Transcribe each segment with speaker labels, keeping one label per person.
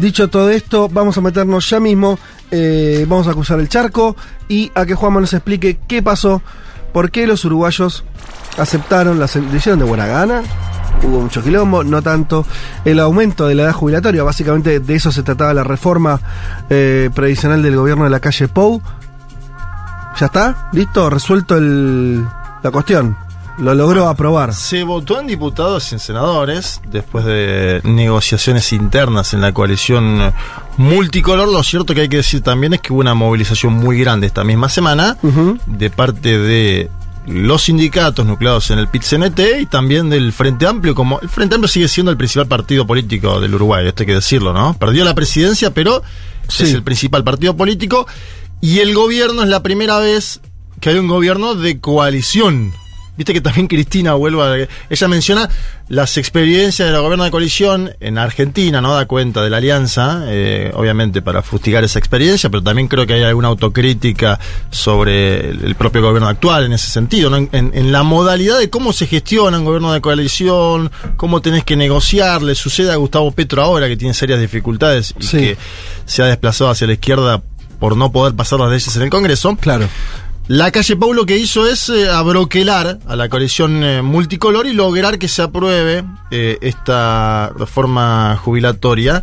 Speaker 1: Dicho todo esto, vamos a meternos ya mismo, eh, vamos a acusar el charco y a que Juanma nos explique qué pasó, por qué los uruguayos aceptaron la decisión de buena gana. Hubo mucho quilombo, no tanto el aumento de la edad jubilatoria, básicamente de eso se trataba la reforma eh, previsional del gobierno de la calle Pou. ¿Ya está? ¿Listo? ¿Resuelto el, la cuestión? Lo logró aprobar.
Speaker 2: Se votó en diputados y en senadores después de negociaciones internas en la coalición multicolor. Lo cierto que hay que decir también es que hubo una movilización muy grande esta misma semana de parte de los sindicatos nucleados en el PIT-CNT y también del Frente Amplio, como el Frente Amplio sigue siendo el principal partido político del Uruguay, esto hay que decirlo, ¿no? Perdió la presidencia, pero
Speaker 1: Sí.
Speaker 2: es el principal partido político y el gobierno es la primera vez que hay un gobierno de coalición. Viste que también Cristina vuelve a... Ella menciona las experiencias de la gobierno de coalición en Argentina, ¿no? Da cuenta de la alianza, eh, obviamente para fustigar esa experiencia, pero también creo que hay alguna autocrítica sobre el, propio gobierno actual en ese sentido, ¿no? En, en- en la modalidad de cómo se gestiona un gobierno de coalición, cómo tenés que negociar, le sucede a Gustavo Petro ahora que tiene serias dificultades y
Speaker 1: Sí.
Speaker 2: que se ha desplazado hacia la izquierda por no poder pasar las leyes en el Congreso.
Speaker 1: Claro.
Speaker 2: La calle Pau lo que hizo es eh, abroquelar a la coalición eh, multicolor y lograr que se apruebe eh, esta reforma jubilatoria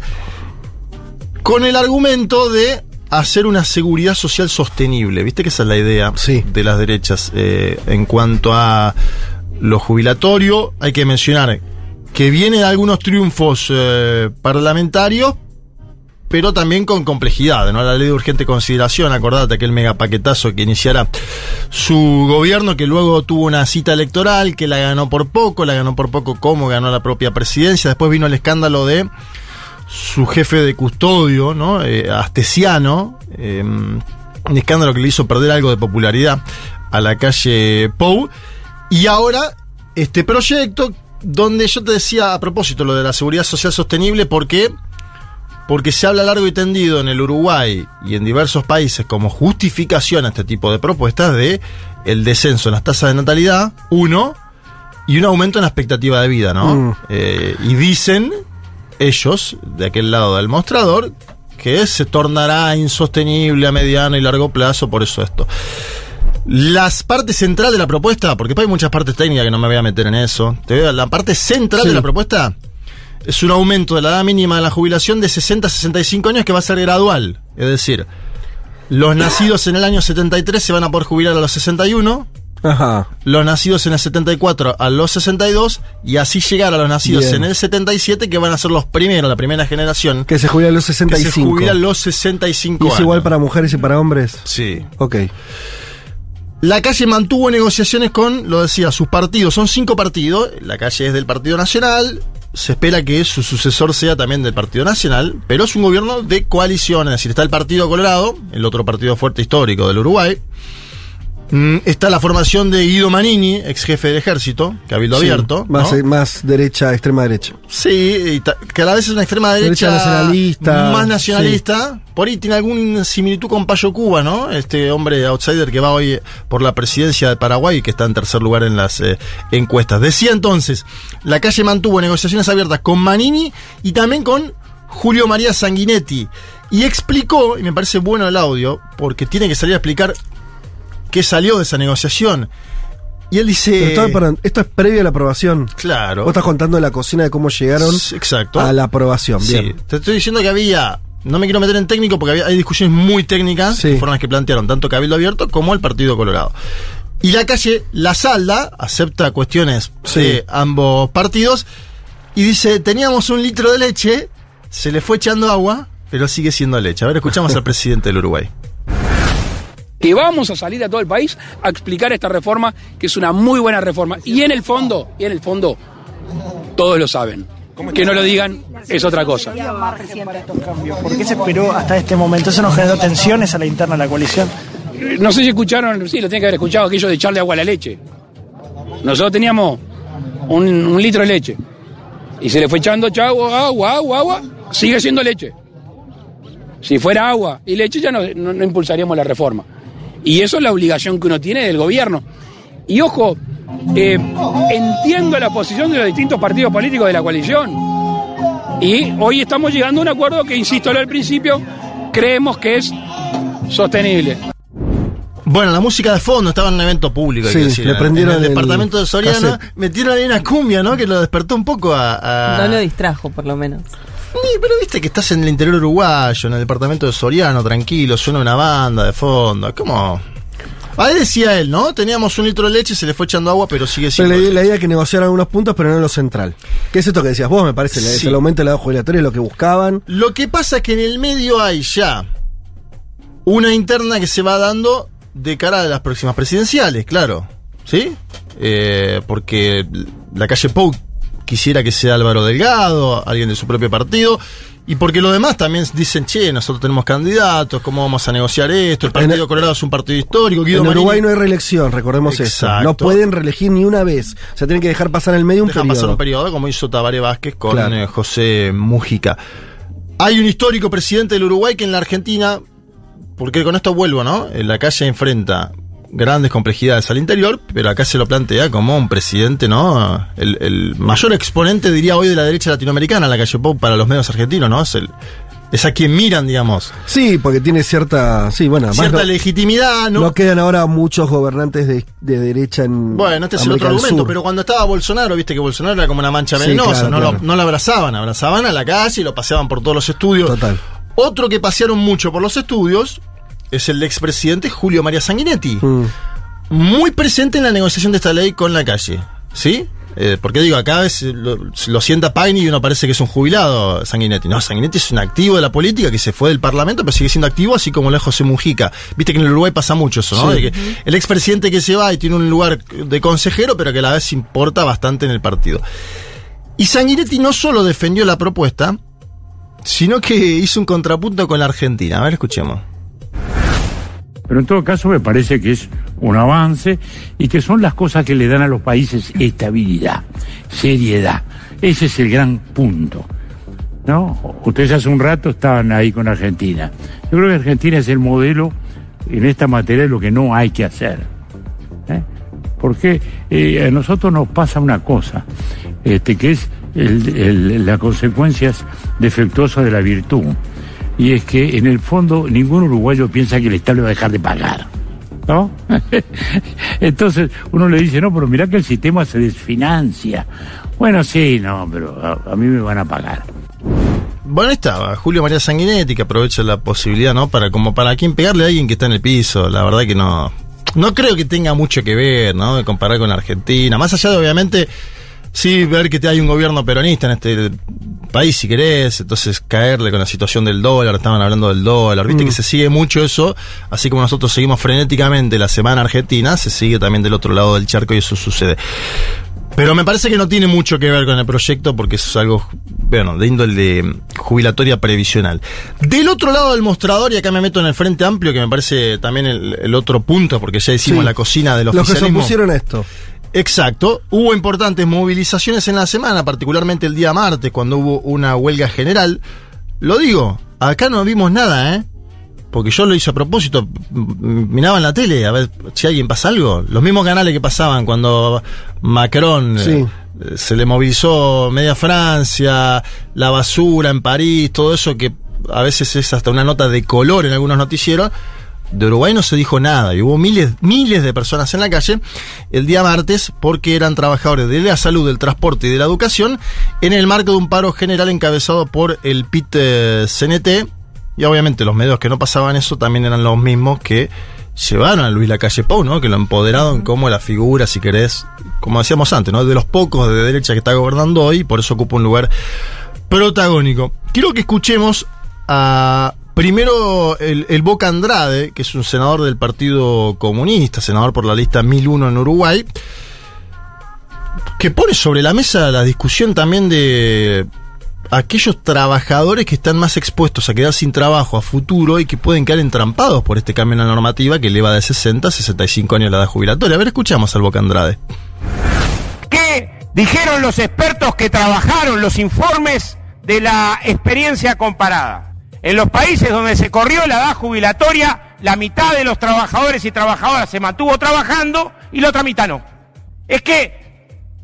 Speaker 2: con el argumento de hacer una seguridad social sostenible. Viste que esa es la idea
Speaker 1: Sí.
Speaker 2: de las derechas. en cuanto a lo jubilatorio, hay que mencionar que viene de algunos triunfos parlamentarios, pero también con complejidad, ¿no? La ley de urgente consideración, acordate aquel megapaquetazo que iniciara su gobierno, que luego tuvo una cita electoral, que la ganó por poco, la ganó por poco como ganó la propia presidencia, después vino el escándalo de su jefe de custodio, ¿no? Eh, Astesiano, eh, un escándalo que le hizo perder algo de popularidad a la calle Pou, y ahora este proyecto donde yo te decía a propósito lo de la seguridad social sostenible, porque porque se habla largo y tendido en el Uruguay y en diversos países como justificación a este tipo de propuestas de el descenso en las tasas de natalidad, uno, y un aumento en la expectativa de vida, ¿no?
Speaker 1: Mm.
Speaker 2: Eh, y dicen ellos, de aquel lado del mostrador, que se tornará insostenible a mediano y largo plazo, por eso esto. Las partes central de la propuesta, porque hay muchas partes técnicas que no me voy a meter en eso. Te veo, la parte central
Speaker 1: Sí.
Speaker 2: de la propuesta es un aumento de la edad mínima de la jubilación de 60 a 65 años que va a ser gradual. Es decir, los nacidos en el año 73 se van a poder jubilar a los 61,
Speaker 1: Ajá.
Speaker 2: los nacidos en el 74 a los 62 y así llegar a los nacidos
Speaker 1: Bien.
Speaker 2: en el 77 que van a ser los primeros, la primera generación
Speaker 1: Que se jubilan los
Speaker 2: que
Speaker 1: 65.
Speaker 2: se jubilan los 65
Speaker 1: ¿Y es
Speaker 2: años.
Speaker 1: igual para mujeres y para hombres?
Speaker 2: Sí.
Speaker 1: Ok.
Speaker 2: La calle mantuvo negociaciones con, lo decía, sus partidos. Son cinco partidos. La calle es del Partido Nacional. Se espera que su sucesor sea también del Partido Nacional. Pero es un gobierno de coalición. Es decir, está el Partido Colorado, el otro partido fuerte histórico del Uruguay. Mm, Está la formación de Guido Manini, ex jefe del ejército, cabildo
Speaker 1: Sí,
Speaker 2: abierto.
Speaker 1: Más,
Speaker 2: ¿no?
Speaker 1: eh, más derecha, extrema derecha.
Speaker 2: Sí, cada vez es una extrema derecha,
Speaker 1: Derecha nacionalista,
Speaker 2: más nacionalista. Por ahí tiene algún similitud con Payo Cuba, ¿no? Este hombre outsider que va hoy por la presidencia de Paraguay y que está en tercer lugar en las eh, encuestas. Decía entonces, la calle mantuvo negociaciones abiertas con Manini y también con Julio María Sanguinetti. Y explicó, y me parece bueno el audio, porque tiene que salir a explicar qué salió de esa negociación. Y él dice...
Speaker 1: Pero todo- perdón, esto es previo a la aprobación.
Speaker 2: Claro.
Speaker 1: Vos estás contando la cocina de cómo llegaron
Speaker 2: Exacto.
Speaker 1: a la aprobación.
Speaker 2: Sí,
Speaker 1: Bien.
Speaker 2: te estoy diciendo que había. No me quiero meter en técnico porque había, hay discusiones muy técnicas,
Speaker 1: Sí.
Speaker 2: que fueron las que plantearon tanto Cabildo Abierto como el Partido Colorado. Y la calle La Salda acepta cuestiones
Speaker 1: Sí.
Speaker 2: de ambos partidos y dice: Teníamos un litro de leche, se le fue echando agua, pero sigue siendo leche. A ver, escuchamos al presidente del Uruguay.
Speaker 3: Que vamos a salir a todo el país a explicar esta reforma, que es una muy buena reforma. Y en el fondo, y en el fondo, todos lo saben. Que no lo digan es otra cosa.
Speaker 4: ¿Por qué se esperó hasta este momento? ¿Eso no generó tensiones a la interna de la coalición?
Speaker 3: No sé si escucharon, sí, lo tienen que haber escuchado, aquello de echarle agua a la leche. Nosotros teníamos un, un litro de leche. Y se le fue echando agua, agua, agua, agua, sigue siendo leche. Si fuera agua y leche ya no, no- no impulsaríamos la reforma. Y eso es la obligación que uno tiene del gobierno. Y ojo, eh, entiendo la posición de los distintos partidos políticos de la coalición. Y hoy estamos llegando a un acuerdo que, insisto, al principio, creemos que es sostenible.
Speaker 2: Bueno, la música de fondo estaba en un evento público.
Speaker 1: Sí,
Speaker 2: decir,
Speaker 1: le
Speaker 2: en-
Speaker 1: prendieron
Speaker 2: en el
Speaker 1: el
Speaker 2: departamento de Soriano.
Speaker 1: cassette.
Speaker 2: Metieron ahí una cumbia, ¿no? Que lo despertó un poco a. a-
Speaker 5: No lo distrajo, por lo menos.
Speaker 2: Sí, pero viste que estás en el interior uruguayo, en el departamento de Soriano, tranquilo, suena una banda de fondo. ¿Cómo? Ahí decía él, ¿no? Teníamos un litro de leche, se le fue echando agua, pero sigue
Speaker 1: Pero
Speaker 2: siendo.
Speaker 1: la, la idea es que negociaran algunos puntos, pero no en lo central. ¿Qué es esto que decías vos? Me parece,
Speaker 2: Sí.
Speaker 1: el aumento de la edad jubilatoria es lo que buscaban.
Speaker 2: Lo que pasa es que en el medio hay ya una interna que se va dando de cara a las próximas presidenciales, claro. ¿Sí? Eh, porque la calle Pou quisiera que sea Álvaro Delgado, alguien de su propio partido. Y porque los demás también dicen, che, nosotros tenemos candidatos, ¿cómo vamos a negociar esto? El Partido
Speaker 1: En-
Speaker 2: Colorado es un partido histórico. Guido
Speaker 1: en Uruguay no hay reelección, recordemos eso. No pueden reelegir ni una vez. O sea, tienen que dejar pasar en el medio un
Speaker 2: Dejan
Speaker 1: periodo.
Speaker 2: pasar un periodo, como hizo Tabaré Vázquez con
Speaker 1: Claro.
Speaker 2: eh, José Mújica. Hay un histórico presidente del Uruguay que en la Argentina, porque con esto vuelvo, ¿no? En la calle enfrenta grandes complejidades al interior, pero acá se lo plantea como un presidente, ¿no? El, el mayor exponente, diría hoy, de la derecha latinoamericana, la calle Pop, para los medios argentinos, ¿no? Es, el, es a quien miran, digamos.
Speaker 1: Sí, porque tiene cierta. Sí, bueno,
Speaker 2: Cierta
Speaker 1: no,
Speaker 2: legitimidad, ¿no?
Speaker 1: no quedan ahora muchos gobernantes de, de derecha en.
Speaker 2: Bueno, este es el
Speaker 1: América
Speaker 2: otro
Speaker 1: del
Speaker 2: argumento, pero cuando estaba Bolsonaro, viste que Bolsonaro era como una mancha
Speaker 1: Sí,
Speaker 2: venenosa,
Speaker 1: claro,
Speaker 2: no,
Speaker 1: claro.
Speaker 2: Lo, no lo abrazaban, abrazaban a la calle y lo paseaban por todos los estudios.
Speaker 1: Total.
Speaker 2: Otro que pasearon mucho por los estudios es el expresidente Julio María Sanguinetti,
Speaker 1: Mm.
Speaker 2: muy presente en la negociación de esta ley con la calle, ¿sí? Eh, porque digo, acá es, lo, lo sienta Pagni y uno parece que es un jubilado Sanguinetti. No, Sanguinetti es un activo de la política que se fue del Parlamento, pero sigue siendo activo, así como lo es José Mujica. Viste que en el Uruguay pasa mucho eso, ¿no?
Speaker 1: Sí.
Speaker 2: De que el expresidente que se va y tiene un lugar de consejero, pero que a la vez importa bastante en el partido. Y Sanguinetti no solo defendió la propuesta, sino que hizo un contrapunto con la Argentina. A ver, escuchemos.
Speaker 6: Pero en todo caso me parece que es un avance y que son las cosas que le dan a los países estabilidad, seriedad. Ese es el gran punto. ¿No? Ustedes hace un rato estaban ahí con Argentina. Yo creo que Argentina es el modelo en esta materia de lo que no hay que hacer. ¿eh? Porque eh, a nosotros nos pasa una cosa, este, que es el- el- las consecuencias defectuosas de la virtud. Y es que en el fondo ningún uruguayo piensa que el Estado le va a dejar de pagar. ¿No? Entonces uno le dice, no, pero mirá que el sistema se desfinancia. Bueno, sí, no, pero a, a mí me van a pagar.
Speaker 2: Bueno, estaba, Julio María Sanguinetti, que aprovecha la posibilidad, ¿no? Para como para quien pegarle a alguien que está en el piso. La verdad que no. No creo que tenga mucho que ver, ¿no? De comparar con Argentina. Más allá de, obviamente, sí ver que hay un gobierno peronista en este país, si querés. Entonces, caerle con la situación del dólar. Estaban hablando del dólar. Viste que se sigue mucho eso. Así como nosotros seguimos frenéticamente la semana argentina, se sigue también del otro lado del charco y eso sucede. Pero me parece que no tiene mucho que ver con el proyecto porque es algo, bueno, de índole jubilatoria previsional. Del otro lado del mostrador, y acá me meto en el Frente Amplio, que me parece también el, el otro punto, porque ya hicimos
Speaker 1: Sí.
Speaker 2: la cocina del
Speaker 1: Los que se opusieron a esto.
Speaker 2: Exacto. Hubo importantes movilizaciones en la semana, particularmente el día martes, cuando hubo una huelga general. Lo digo, acá no vimos nada, ¿eh? Porque yo lo hice a propósito. Miraba en la tele a ver si alguien pasa algo. Los mismos canales que pasaban cuando Macron
Speaker 1: Sí.
Speaker 2: eh, se le movilizó media Francia, la basura en París, todo eso que a veces es hasta una nota de color en algunos noticieros. De Uruguay no se dijo nada y hubo miles, miles de personas en la calle el día martes porque eran trabajadores de la salud, del transporte y de la educación en el marco de un paro general encabezado por el PIT eh, CNT y obviamente los medios que no pasaban eso también eran los mismos que llevaron a Luis Lacalle Pou, ¿no? Que lo empoderaron como la figura, si querés, como decíamos antes, ¿no? De los pocos de derecha que está gobernando hoy, por eso ocupa un lugar protagónico. Quiero que escuchemos a primero el, el Boca Andrade, que es un senador del Partido Comunista, senador por la lista 1001 en Uruguay, que pone sobre la mesa la discusión también de aquellos trabajadores que están más expuestos a quedar sin trabajo a futuro y que pueden quedar entrampados por este cambio en la normativa que eleva de 60 a 65 años la edad jubilatoria. A ver, escuchamos al Boca Andrade.
Speaker 7: ¿Qué dijeron los expertos que trabajaron los informes de la experiencia comparada? En los países donde se corrió la edad jubilatoria, la mitad de los trabajadores y trabajadoras se mantuvo trabajando y la otra mitad no. Es que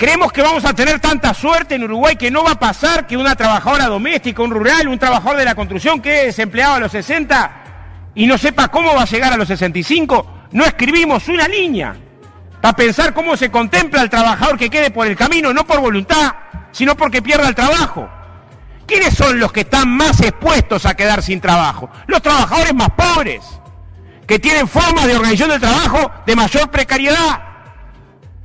Speaker 7: Creemos que vamos a tener tanta suerte en Uruguay que no va a pasar que una trabajadora doméstica, un rural, un trabajador de la construcción que es desempleado a los 60 y no sepa cómo va a llegar a los 65. No escribimos una línea para pensar cómo se contempla al trabajador que quede por el camino, no por voluntad, sino porque pierda el trabajo. ¿Quiénes son los que están más expuestos a quedar sin trabajo? Los trabajadores más pobres, que tienen formas de organización del trabajo de mayor precariedad.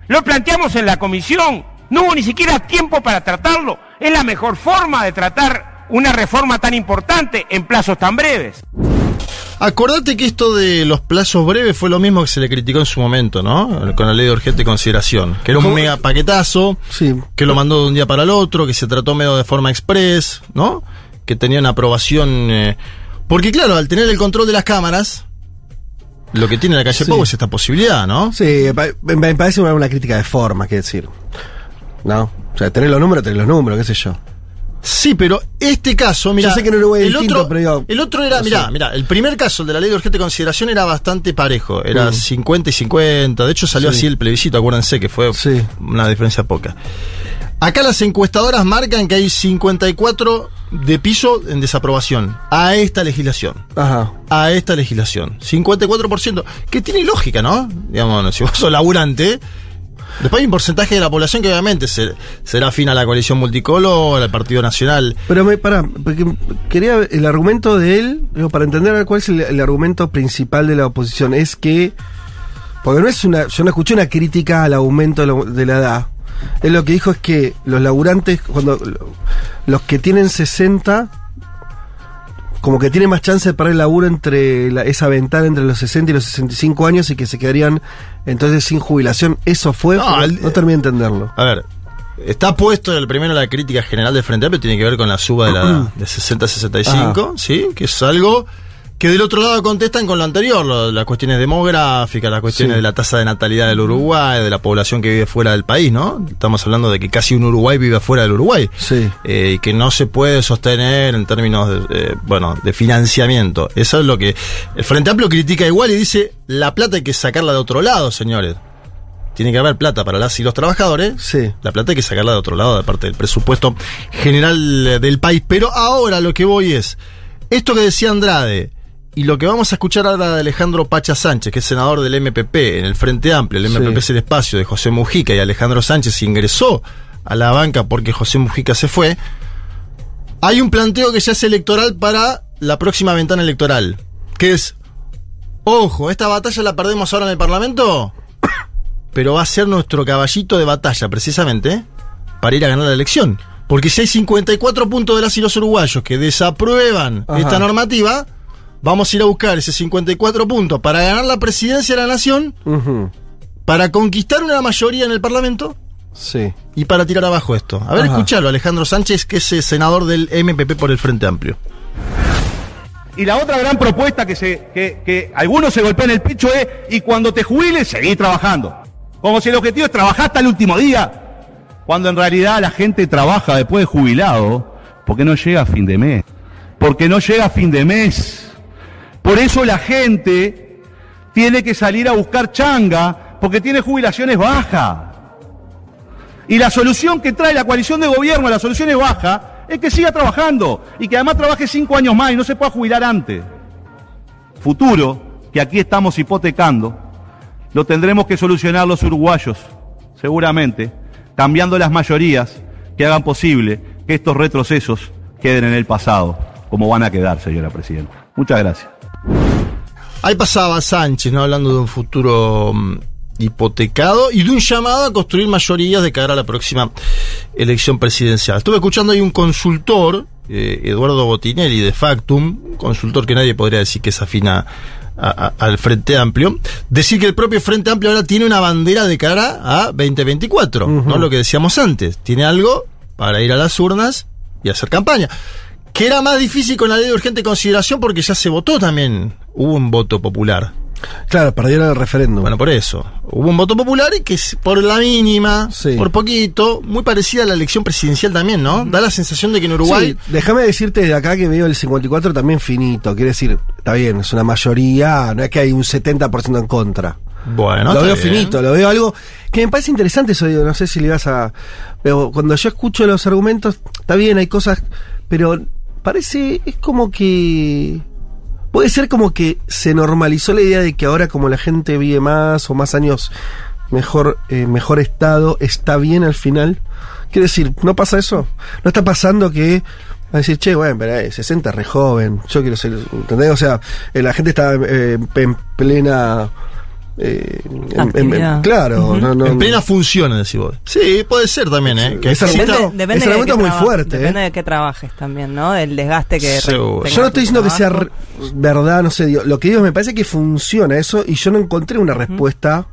Speaker 7: Lo planteamos en la comisión, no hubo ni siquiera tiempo para tratarlo. Es la mejor forma de tratar una reforma tan importante en plazos tan breves.
Speaker 2: Acordate que esto de los plazos breves fue lo mismo que se le criticó en su momento, ¿no? Con la ley de urgente consideración. Que era un
Speaker 1: ¿Cómo?
Speaker 2: mega paquetazo,
Speaker 1: Sí.
Speaker 2: que lo mandó de un día para el otro, que se trató medio de forma express, ¿no? Que tenía una aprobación. eh, porque, claro, al tener el control de las cámaras, lo que tiene la calle
Speaker 1: Sí.
Speaker 2: Pau es esta posibilidad, ¿no?
Speaker 1: Sí, me, me parece una, una crítica de forma, que decir. ¿No? O sea, tener los números, tener los números, qué sé yo.
Speaker 2: Sí, pero este caso, mira.
Speaker 1: Sé que en Uruguay es
Speaker 2: el
Speaker 1: distinto,
Speaker 2: otro,
Speaker 1: pero
Speaker 2: el otro era,
Speaker 1: no
Speaker 2: mira, mira, el primer caso, el de la ley de urgente consideración, era bastante parejo. Era
Speaker 1: Mm.
Speaker 2: 50 y 50. De hecho, salió
Speaker 1: Sí.
Speaker 2: así el plebiscito, acuérdense que fue
Speaker 1: Sí.
Speaker 2: una diferencia poca. Acá las encuestadoras marcan que hay 54 de piso en desaprobación a esta legislación.
Speaker 1: Ajá.
Speaker 2: A esta legislación. 54%. Que tiene lógica, ¿no? Digamos, si vos sos laburante. Después hay un porcentaje de la población que obviamente se- será afín a la coalición multicolor, al Partido Nacional.
Speaker 1: Pero me, pará, porque quería el argumento de él, para entender cuál es el, el argumento principal de la oposición, es que, porque no es una, yo no escuché una crítica al aumento de la, de la edad. Él lo que dijo es que los laburantes, cuando los que tienen 60, como que tienen más chance de perder el laburo entre la- esa ventana entre los 60 y los 65 años y que se quedarían entonces sin jubilación. Eso fue,
Speaker 2: No,
Speaker 1: no,
Speaker 2: el-
Speaker 1: no terminé de entenderlo.
Speaker 2: A ver, está puesto el primero la crítica general del Frente Amplio, tiene que ver con la suba de la de 60 a 65, ¿sí? Que es algo que del otro lado contestan con lo anterior, lo- las cuestiones demográficas, las cuestiones
Speaker 1: Sí.
Speaker 2: de la tasa de natalidad del Uruguay, de la población que vive fuera del país, ¿no? Estamos hablando de que casi un Uruguay vive fuera del Uruguay.
Speaker 1: Sí.
Speaker 2: eh, y que no se puede sostener en términos de, eh, bueno, de financiamiento. Eso es lo que el Frente Amplio critica igual y dice, la plata hay que sacarla de otro lado, señores. Tiene que haber plata para las y los trabajadores.
Speaker 1: Sí.
Speaker 2: La plata hay que sacarla de otro lado, de parte del presupuesto general del país. Pero ahora lo que voy es, esto que decía Andrade, y lo que vamos a escuchar ahora de Alejandro Pacha Sánchez, que es senador del MPP en el Frente Amplio, el
Speaker 1: Sí.
Speaker 2: MPP es el espacio de José Mujica y Alejandro Sánchez ingresó a la banca porque José Mujica se fue, hay un planteo que ya es electoral para la próxima ventana electoral, que es, ojo, esta batalla la perdemos ahora en el Parlamento, pero va a ser nuestro caballito de batalla precisamente para ir a ganar la elección. Porque si hay 54 puntos de las y los uruguayos que desaprueban
Speaker 1: Ajá.
Speaker 2: esta normativa, vamos a ir a buscar ese 54 puntos para ganar la presidencia de la nación, para conquistar una mayoría en el Parlamento
Speaker 1: Sí.
Speaker 2: y para tirar abajo esto. A ver,
Speaker 1: Ajá.
Speaker 2: escuchalo, Alejandro Sánchez, que es eh, senador del MPP por el Frente Amplio.
Speaker 5: Y la otra gran propuesta que, se, que, que algunos se golpean el pecho es, y cuando te jubiles, seguir trabajando. Como si el objetivo es trabajar hasta el último día. Cuando en realidad la gente trabaja después de jubilado porque no llega a fin de mes. Porque no llega a fin de mes. Por eso la gente tiene que salir a buscar changa porque tiene jubilaciones bajas. Y la solución que trae la coalición de gobierno, la solución es baja, es que siga trabajando y que además trabaje cinco años más y no se pueda jubilar antes. Futuro, que aquí estamos hipotecando, lo tendremos que solucionar los uruguayos, seguramente, cambiando las mayorías que hagan posible que estos retrocesos queden en el pasado, como van a quedar, señora Presidenta. Muchas gracias.
Speaker 2: Ahí pasaba Sánchez, ¿no? Hablando de un futuro mm, hipotecado y de un llamado a construir mayorías de cara a la próxima elección presidencial. Estuve escuchando ahí un consultor, eh, Eduardo Botinelli de Factum, un consultor que nadie podría decir que es afina a- a- al Frente Amplio, decir que el propio Frente Amplio ahora tiene una bandera de cara a 2024, ¿no? Lo que decíamos antes, tiene algo para ir a las urnas y hacer campaña. Que era más difícil con la ley de urgente consideración porque ya se votó también. Hubo un voto popular.
Speaker 1: Claro, perdieron el referéndum.
Speaker 2: Bueno, por eso. Hubo un voto popular y que es por la mínima,
Speaker 1: Sí.
Speaker 2: por poquito, muy parecida a la elección presidencial también, ¿no? Da la sensación de que en Uruguay.
Speaker 1: Sí, déjame decirte de acá que veo el 54 también finito. Quiere decir, está bien, es una mayoría, no es que hay un 70% en contra.
Speaker 2: Bueno,
Speaker 1: lo veo
Speaker 2: bien.
Speaker 1: finito, lo veo algo que me parece interesante eso, digo, no sé si le vas a... Pero cuando yo escucho los argumentos, está bien, hay cosas, pero parece, es como que... Puede ser como que se normalizó la idea de que ahora como la gente vive más o más años mejor, eh, mejor estado, está bien al final. Quiero decir, ¿no pasa eso? ¿No está pasando que a decir, che, bueno, pero eh, 60 es re joven, yo quiero ser, ¿entendés? O sea, eh, la gente está eh, en plena... eh, en- en- claro, no, no,
Speaker 2: en plena función, decís vos. Sí, puede ser también, ¿eh? Que
Speaker 1: argumento-
Speaker 8: Depende, depende de
Speaker 1: es muy fuerte,
Speaker 8: Depende
Speaker 1: ¿eh?
Speaker 8: de qué trabajes también, ¿no? Del desgaste que
Speaker 1: Yo no estoy diciendo que sea verdad, no sé, digo, lo que digo me parece que funciona eso y yo no encontré una respuesta,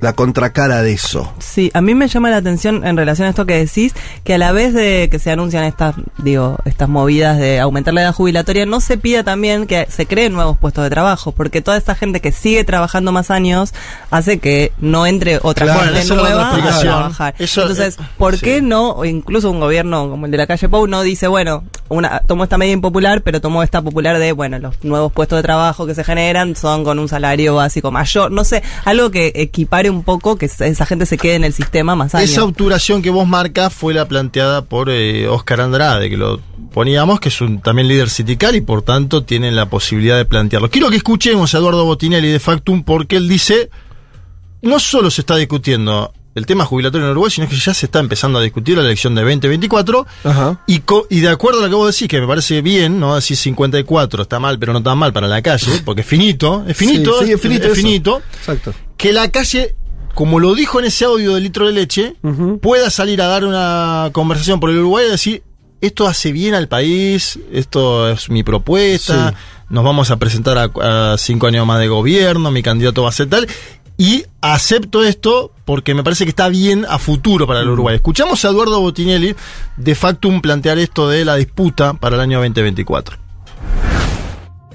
Speaker 1: la contracara de eso.
Speaker 8: Sí, a mí me llama la atención en relación a esto que decís, que a la vez de que se anuncian estas, digo, estas movidas de aumentar la edad jubilatoria, no se pida también que se creen nuevos puestos de trabajo, porque toda esta gente que sigue trabajando más años hace que no entre otra
Speaker 1: Claro,
Speaker 8: gente nueva a
Speaker 2: explicación.
Speaker 8: trabajar.
Speaker 2: Eso,
Speaker 8: Entonces,
Speaker 2: eh,
Speaker 8: ¿por
Speaker 2: sí.
Speaker 8: qué no, o incluso un gobierno como el de la calle Pou no dice, bueno, una, tomó esta medida impopular, pero tomó esta popular de, bueno, los nuevos puestos de trabajo que se generan son con un salario básico mayor, no sé, algo que equipare un poco que esa gente se quede en el sistema más años.
Speaker 2: Esa obturación que vos marcas fue la planteada por eh, Oscar Andrade, que lo poníamos, que es un también líder sindical y por tanto tiene la posibilidad de plantearlo. Quiero que escuchemos a Eduardo Botinelli de Factum porque él dice, no solo se está discutiendo el tema jubilatorio en Uruguay, sino que ya se está empezando a discutir la elección de 2024
Speaker 1: Ajá.
Speaker 2: y, co- y de acuerdo a lo que vos decís, que me parece bien, ¿no? Decir 54 está mal, pero no tan mal para la calle, porque es finito, es finito,
Speaker 1: Sí, sí, es finito
Speaker 2: es
Speaker 1: eso.
Speaker 2: finito
Speaker 1: Exacto.
Speaker 2: que la calle, como lo dijo en ese audio de litro de leche, pueda salir a dar una conversación por el Uruguay y decir, esto hace bien al país, esto es mi propuesta,
Speaker 1: Sí.
Speaker 2: nos vamos a presentar a, a cinco años más de gobierno, mi candidato va a ser tal, y acepto esto porque me parece que está bien a futuro para el Uruguay. Escuchamos a Eduardo Botinelli de Factum plantear esto de la disputa para el año 2024.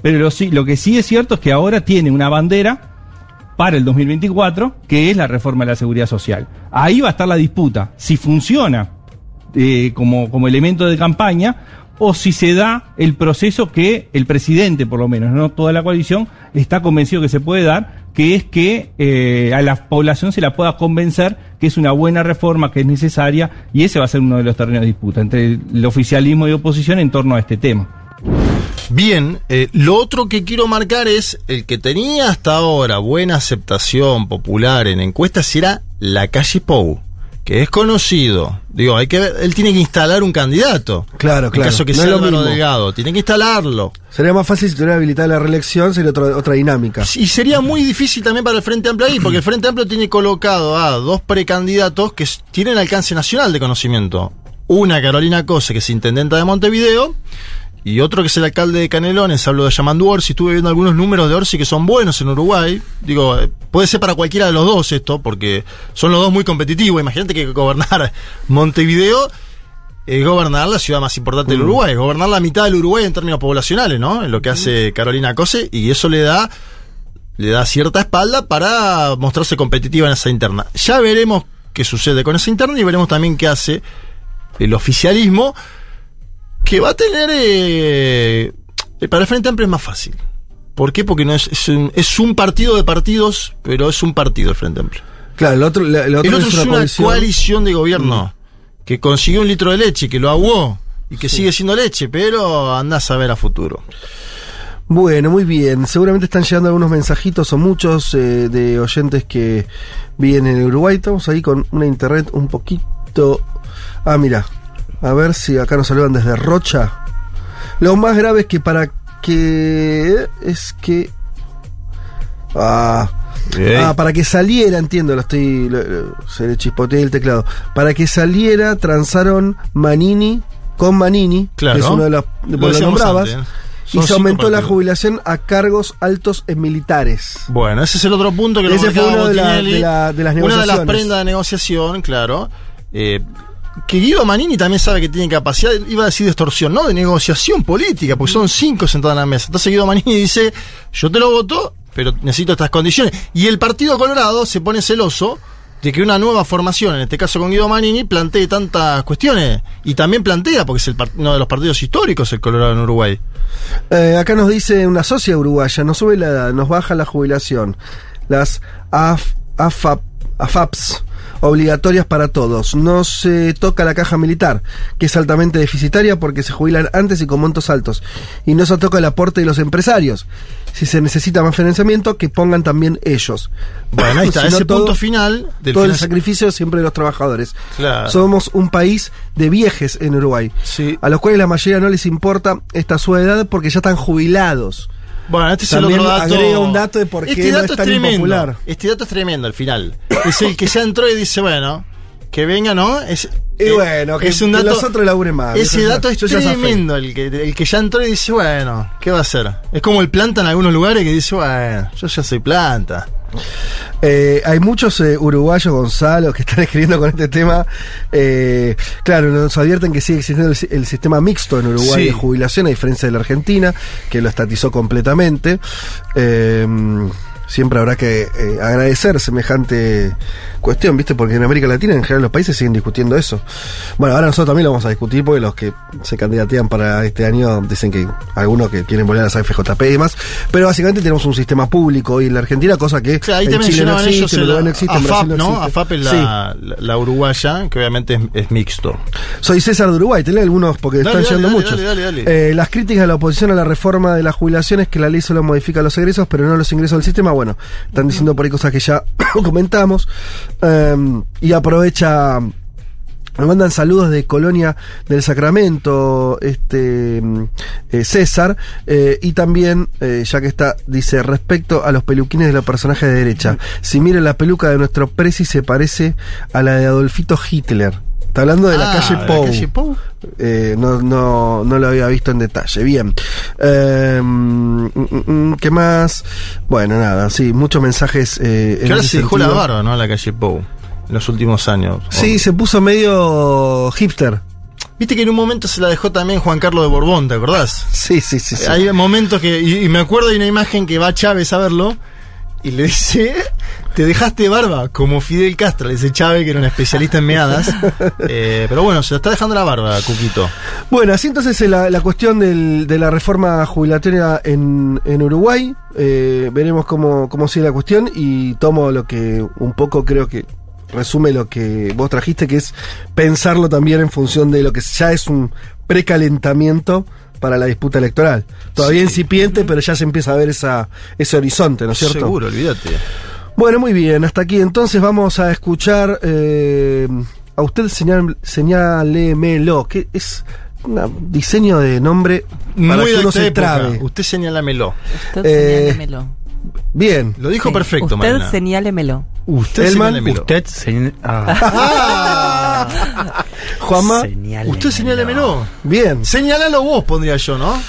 Speaker 9: Pero lo, lo que sí es cierto es que ahora tiene una bandera para el 2024, que es la reforma de la seguridad social. Ahí va a estar la disputa, si funciona eh, como, como elemento de campaña o si se da el proceso que el presidente, por lo menos, no toda la coalición, está convencido que se puede dar, que es que eh, a la población se la pueda convencer que es una buena reforma, que es necesaria, y ese va a ser uno de los terrenos de disputa entre el oficialismo y oposición en torno a este tema.
Speaker 2: Bien, eh, lo otro que quiero marcar es el que tenía hasta ahora buena aceptación popular en encuestas era la calle Pou, que es conocido. Digo, hay que ver- él tiene que instalar un candidato.
Speaker 1: Claro, claro.
Speaker 2: En caso que
Speaker 1: No
Speaker 2: sea
Speaker 1: es lo.
Speaker 2: Delgado, tiene que instalarlo.
Speaker 1: Sería más fácil si tuviera habilitada la reelección, sería otra, otra dinámica.
Speaker 2: Y sería muy difícil también para el Frente Amplio ahí, porque el Frente Amplio tiene colocado a dos precandidatos que tienen alcance nacional de conocimiento. Una, Carolina Cose, que es intendenta de Montevideo, y otro que es el alcalde de Canelones, hablo de Yamandu Orsi, estuve viendo algunos números de Orsi que son buenos en Uruguay. Digo, eh, puede ser para cualquiera de los dos esto, porque son los dos muy competitivos. Imagínate que gobernar Montevideo es gobernar la ciudad más importante del Uruguay, es gobernar la mitad del Uruguay en términos poblacionales, ¿no? En lo que hace Carolina Cose, y eso le da le da cierta espalda para mostrarse competitiva en esa interna. Ya veremos qué sucede con esa interna y veremos también qué hace el oficialismo, que va a tener... eh, eh, para el Frente Amplio es más fácil. ¿Por qué? Porque no es, es, un, es un partido de partidos, pero es un partido el Frente Amplio.
Speaker 1: Claro, el otro, la- el otro,
Speaker 2: El otro
Speaker 1: es
Speaker 2: es
Speaker 1: una, coalición.
Speaker 2: coalición de gobierno que consiguió un litro de leche, que lo aguó y que sigue siendo leche, pero andás a ver a futuro.
Speaker 1: Bueno, muy bien. Seguramente están llegando algunos mensajitos o muchos eh, de oyentes que vienen en Uruguay. Estamos ahí con una internet un poquito. Ah, mira. A ver si acá nos saludan desde Rocha. Lo más grave es que para que. Es que. Ah. Ah, para que saliera, entiendo, lo estoy. lo- lo- se le chispoteé el teclado. Para que saliera, transaron Manini con Manini,
Speaker 2: Claro.
Speaker 1: que es uno de los.
Speaker 2: Lo
Speaker 1: lo nombrabas,
Speaker 2: antes, ¿eh?
Speaker 1: y se aumentó la jubilación a cargos altos en militares.
Speaker 2: Bueno, ese es el otro punto que
Speaker 1: Ese
Speaker 2: nos
Speaker 1: fue uno de la- de la- de las
Speaker 2: Una de las
Speaker 1: negociaciones.
Speaker 2: prendas de negociación, claro. Eh, que Guido Manini también sabe que tiene capacidad, iba a decir de extorsión, no de negociación política, porque son cinco sentados en la mesa. Entonces Guido Manini dice, yo te lo voto, pero necesito estas condiciones. Y el Partido Colorado se pone celoso de que una nueva formación, en este caso con Guido Manini, plantee tantas cuestiones. Y también plantea, porque es uno de los partidos históricos el Colorado en Uruguay.
Speaker 1: Eh, acá nos dice una socia uruguaya, nos sube la edad, nos baja la jubilación. las AF, AFAP, AFAPs obligatorias para todos. No se toca la caja militar, que es altamente deficitaria porque se jubilan antes y con montos altos. Y no se toca el aporte de los empresarios. Si se necesita más financiamiento, que pongan también ellos.
Speaker 2: Bueno, ahí está,
Speaker 1: Si no,
Speaker 2: ese
Speaker 1: todo-
Speaker 2: punto final del
Speaker 1: todo el sacrificio siempre de los trabajadores.
Speaker 2: Claro.
Speaker 1: Somos un país de viejes en Uruguay,
Speaker 2: Sí.
Speaker 1: a los cuales la mayoría no les importa esta su edad porque ya están jubilados.
Speaker 2: Bueno, este es
Speaker 1: También
Speaker 2: el otro dato.
Speaker 1: agrega un dato de por qué
Speaker 2: este
Speaker 1: no
Speaker 2: dato
Speaker 1: es tan
Speaker 2: tremendo.
Speaker 1: impopular.
Speaker 2: Este dato es tremendo al final. Es el que ya entró y dice, bueno, que venga, ¿no? Es,
Speaker 1: Y
Speaker 2: eh,
Speaker 1: bueno, que- que los otros laburen más.
Speaker 2: Ese
Speaker 1: Yo
Speaker 2: dato es
Speaker 1: yo
Speaker 2: tremendo. El que, el que ya entró y dice, bueno, ¿qué va a hacer? Es como el planta en algunos lugares que dice, bueno, yo ya soy planta.
Speaker 1: Eh, hay muchos eh, uruguayos, Gonzalo, que están escribiendo con este tema. Eh, claro, nos advierten que sigue existiendo el, si- el sistema mixto en Uruguay
Speaker 2: Sí.
Speaker 1: de jubilación, a diferencia de la Argentina, que lo estatizó completamente. Siempre habrá que eh, agradecer semejante cuestión, ¿viste? Porque en América Latina, en general, los países siguen discutiendo eso. Bueno, ahora nosotros también lo vamos a discutir porque los que se candidatean para este año dicen que algunos que quieren volver a las AFJP y demás. Pero básicamente tenemos un sistema público hoy en la Argentina, cosa que
Speaker 2: ahí
Speaker 1: en
Speaker 2: te
Speaker 1: Chile no existe, en
Speaker 2: el
Speaker 1: Uruguay no existe, en
Speaker 2: AFAP,
Speaker 1: Brasil no.
Speaker 2: AFAP es
Speaker 1: Sí.
Speaker 2: la, la, la uruguaya, que obviamente es, es mixto.
Speaker 1: Soy César de Uruguay, te leo algunos porque
Speaker 2: Dale,
Speaker 1: están llegando
Speaker 2: dale,
Speaker 1: muchos.
Speaker 2: dale, dale, dale.
Speaker 1: Eh, las críticas de la oposición a la reforma de las jubilaciones, que la ley solo modifica los egresos, pero no los ingresos del sistema. Bueno, están diciendo por ahí cosas que ya comentamos. Eh, y aprovecha. Me mandan saludos de Colonia del Sacramento, este mm, eh, César, eh, y también, eh, ya que está, dice, respecto a los peluquines de los personajes de derecha, si miren la peluca de nuestro presi se parece a la de Adolfito Hitler. Está hablando de la
Speaker 2: Ah,
Speaker 1: calle
Speaker 2: la
Speaker 1: Pou.
Speaker 2: calle Pou.
Speaker 1: Eh, no, no, no lo había visto en detalle. Bien. Eh, mm, mm, mm, ¿Qué más? Bueno, nada, sí, muchos mensajes. Eh,
Speaker 2: Que ahora se dejó la barba, ¿no? La calle Pou. En los últimos años.
Speaker 1: Sí, se puso medio hipster.
Speaker 2: Viste que en un momento se la dejó también Juan Carlos de Borbón, ¿te acordás?
Speaker 1: Sí, sí, sí. sí.
Speaker 2: Hay momentos que. Y, y me acuerdo de una imagen que va Chávez a verlo y le dice. Te dejaste barba, como Fidel Castro, le dice Chávez, que era un especialista en meadas. Eh, pero bueno, se la está dejando la barba, Cuquito.
Speaker 1: Bueno, así entonces eh, la, la cuestión de la reforma jubilatoria en, en Uruguay. eh, veremos cómo, cómo sigue la cuestión y tomo lo que un poco creo que resume lo que vos trajiste, que es pensarlo también en función de lo que ya es un precalentamiento para la disputa electoral. Todavía incipiente, pero ya se empieza a ver esa, ese horizonte, ¿no es cierto?
Speaker 2: Seguro, olvídate.
Speaker 1: Bueno, muy bien, hasta aquí entonces vamos a escuchar eh, a usted señal, señálemelo, que es un diseño de nombre para
Speaker 2: Muy
Speaker 1: que uno se
Speaker 2: época.
Speaker 1: trabe.
Speaker 2: Usted señálamelo.
Speaker 8: Usted
Speaker 1: Eh,
Speaker 8: señálemelo.
Speaker 1: Bien.
Speaker 2: Lo dijo
Speaker 8: Sí.
Speaker 2: perfecto,
Speaker 8: Usted
Speaker 2: Mariana.
Speaker 8: señálemelo.
Speaker 2: Usted
Speaker 1: Elman,
Speaker 2: señálemelo.
Speaker 10: Usted, señor. Ah,
Speaker 1: Juanma,
Speaker 10: señálemelo.
Speaker 2: Usted señálemelo.
Speaker 1: bien.
Speaker 2: Señálalo vos, pondría yo, ¿no?